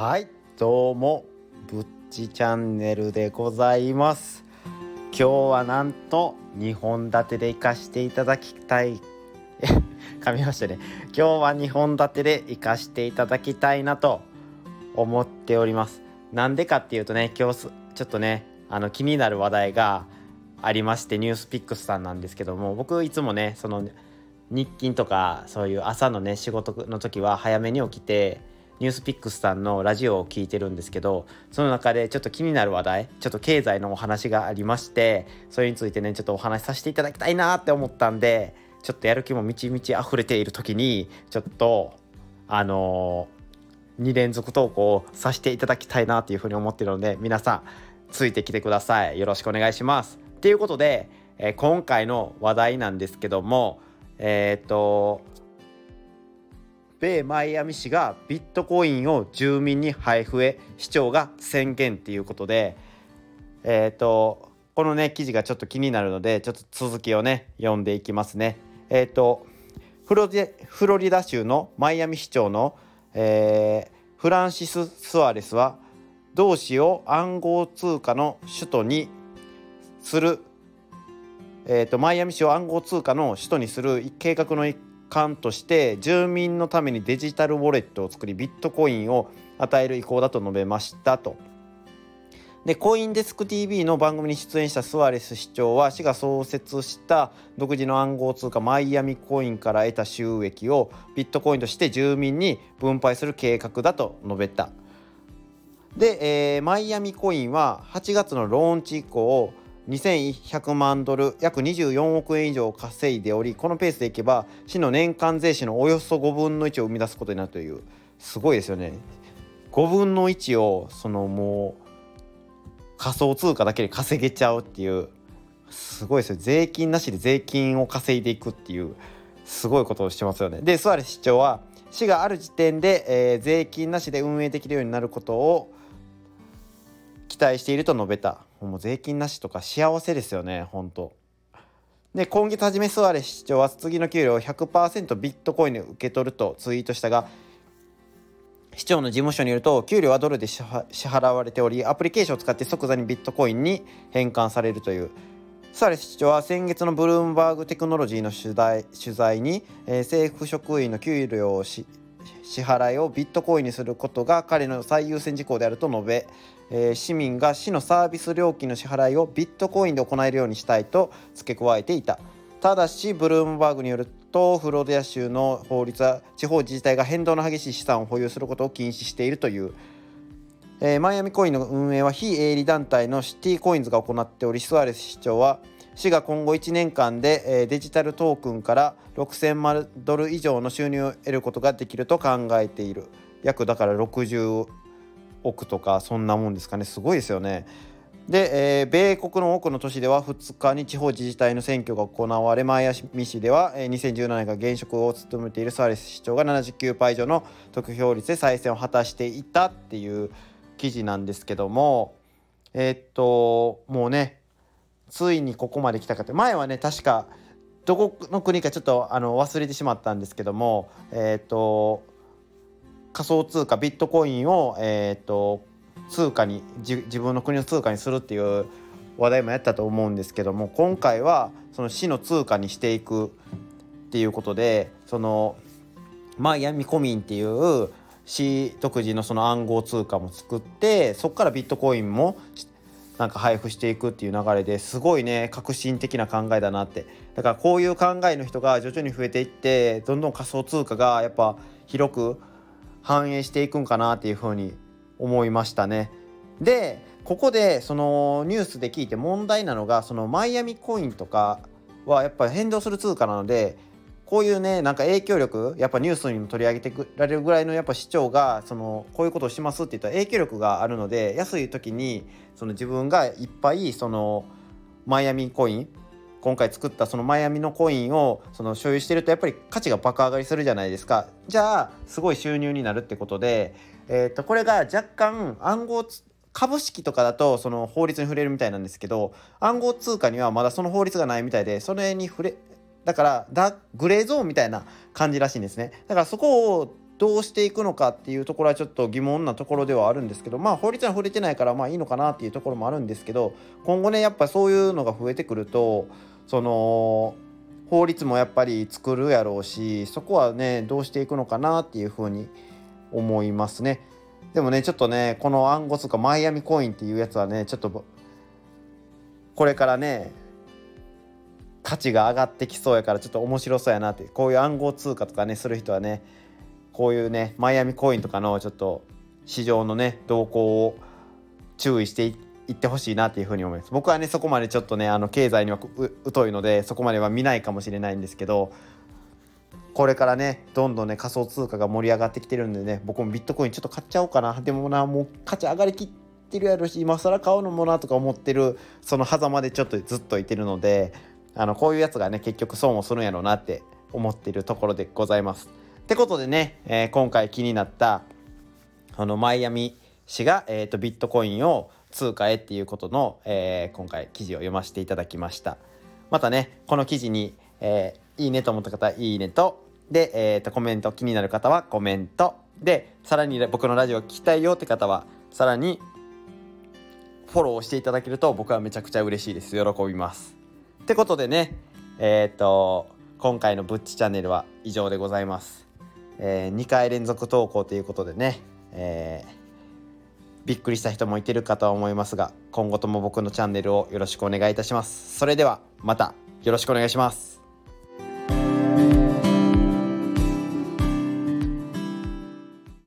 はいどうもぶっちチャンネルでございます。今日はなんと2本立てで行かしていただきたい。噛みましたね。今日は2本立てで行かしていただきたいなと思っております。なんでかっていうとね今日ちょっとねあの気になる話題がありましてニュースピックスさんなんですけども僕いつもねその日勤とかそういう朝のね仕事の時は早めに起きてニュースピックスさんのラジオを聞いてるんですけどその中でちょっと気になる話題ちょっと経済のお話がありましてそれについてねちょっとお話しさせていただきたいなって思ったんでちょっとやる気もみちみち溢れている時にちょっとあのー、2連続投稿をさせていただきたいなというふうに思ってるので皆さんついてきてください。よろしくお願いします。ということで、えー、今回の話題なんですけどもえっ、と米マイアミ市がビットコインを住民に配布へ市長が宣言っていうことでえっ、ー、とこのね記事がちょっと気になるのでちょっと続きをね読んでいきますね。えっ、ー、とフロフロリダ州のマイアミ市長の、えー、フランシス・スアレスは同市を暗号通貨の首都にする、えーと、とマイアミ市を暗号通貨の首都にする計画の一環として住民のためにデジタルウォレットを作りビットコインを与える意向だと述べましたと。でコインデスク TV の番組に出演したスアレス市長は市が創設した独自の暗号通貨マイアミコインから得た収益をビットコインとして住民に分配する計画だと述べた。で、えー、マイアミコインは8月のローンチ以降2100万ドル約24億円以上稼いでおりこのペースでいけば市の年間税収のおよそ5分の1を生み出すことになるというすごいですよね。5分の1をそのもう仮想通貨だけで稼げちゃうっていうすごいですよ。税金なしで税金を稼いでいくっていうすごいことをしてますよね。でスアレス市長は市がある時点で、えー、税金なしで運営できるようになることを待していると述べた。もう税金なしとか幸せですよね本当。で今月初めスアレス市長は次の給料を100%ビットコインで受け取るとツイートしたが市長の事務所によると給料はドルで支払われておりアプリケーションを使って即座にビットコインに変換されるという。スアレス市長は先月のブルームバーグテクノロジーの取材取材に、えー、政府職員の給料を支払いをビットコインにすることが彼の最優先事項であると述べえー、市民が市のサービス料金の支払いをビットコインで行えるようにしたいと付け加えていた。ただしブルームバーグによるとフロリダ州の法律は地方自治体が変動の激しい資産を保有することを禁止しているという、えー、マイアミコインの運営は非営利団体のシティコインズが行っておりスアレス市長は市が今後1年間で、えー、デジタルトークンから6000万ドル以上の収入を得ることができると考えている。約だから60億とかそんなもんですかねすごいですよね。で、えー、米国の多くの都市では2日に地方自治体の選挙が行われマイアミ市では、えー、2017年が現職を務めているサーレス市長が79%以上の得票率で再選を果たしていたっていう記事なんですけどもえー、っともうねついにここまで来たかって前はね確かどこの国かちょっとあの忘れてしまったんですけどもえっと仮想通貨ビットコインを、えーと、通貨に自分の国の通貨にするっていう話題もやったと思うんですけども今回はその市の通貨にしていくっていうことでそのマイアミコミンっていう市独自のその暗号通貨も作ってそこからビットコインもなんか配布していくっていう流れですごいね革新的な考えだなって。だからこういう考えの人が徐々に増えていってどんどん仮想通貨がやっぱ広く反映していくんかなっていうふうに思いましたね。でここでそのニュースで聞いて問題なのがそのマイアミコインとかはやっぱ変動する通貨なのでこういうねなんか影響力やっぱニュースにも取り上げてくられるぐらいのやっぱ市長がそのこういうことをしますって言ったら影響力があるので安い時にその自分がいっぱいそのマイアミコイン今回作ったそのマイアミのコインをその所有してるとやっぱり価値が爆上がりするじゃないですか。じゃあすごい収入になるってことで、えー、とこれが若干暗号株式とかだとその法律に触れるみたいなんですけど暗号通貨にはまだその法律がないみたいでそれに触れだからだグレーゾーンみたいな感じらしいんですね。だからそこをどうしていくのかっていうところはちょっと疑問なところではあるんですけどまあ法律は触れてないからまあいいのかなっていうところもあるんですけど今後ねやっぱそういうのが増えてくるとその法律もやっぱり作るやろうしそこはねどうしていくのかなっていうふうに思いますね。でもねちょっとねこの暗号通貨マイアミコインっていうやつはねちょっとこれからね価値が上がってきそうやからちょっと面白そうやなってこういう暗号通貨とかねする人はねこういうねマイアミコインとかのちょっと市場のね動向を注意していってほしいなっていうふうに思います僕はねそこまでちょっとねあの経済には疎いのでそこまでは見ないかもしれないんですけどこれからねどんどんね仮想通貨が盛り上がってきてるんでね僕もビットコインちょっと買っちゃおうかなでもなもう価値上がりきってるやろし今更買うのもなとか思ってるその狭間でちょっとずっといてるのであのこういうやつがね結局損をするんやろうなって思ってるところでございます。ってことでね、えー、今回気になったあのマイアミ市が、えーと、ビットコインを通貨へっていうことの、えー、今回記事を読ませていただきました。またねこの記事に、えー、いいねと思った方いいねとで、えーと、コメント気になる方はコメントでさらに僕のラジオ聞きたいよって方はさらにフォローしていただけると僕はめちゃくちゃ嬉しいです喜びます。ってことでねえっ、ー、と今回のぶっちチャンネルは以上でございます、えー、2回連続投稿ということでね、えー、びっくりした人もいてるかとは思いますが今後とも僕のチャンネルをよろしくお願いいたします。それではまたよろしくお願いします。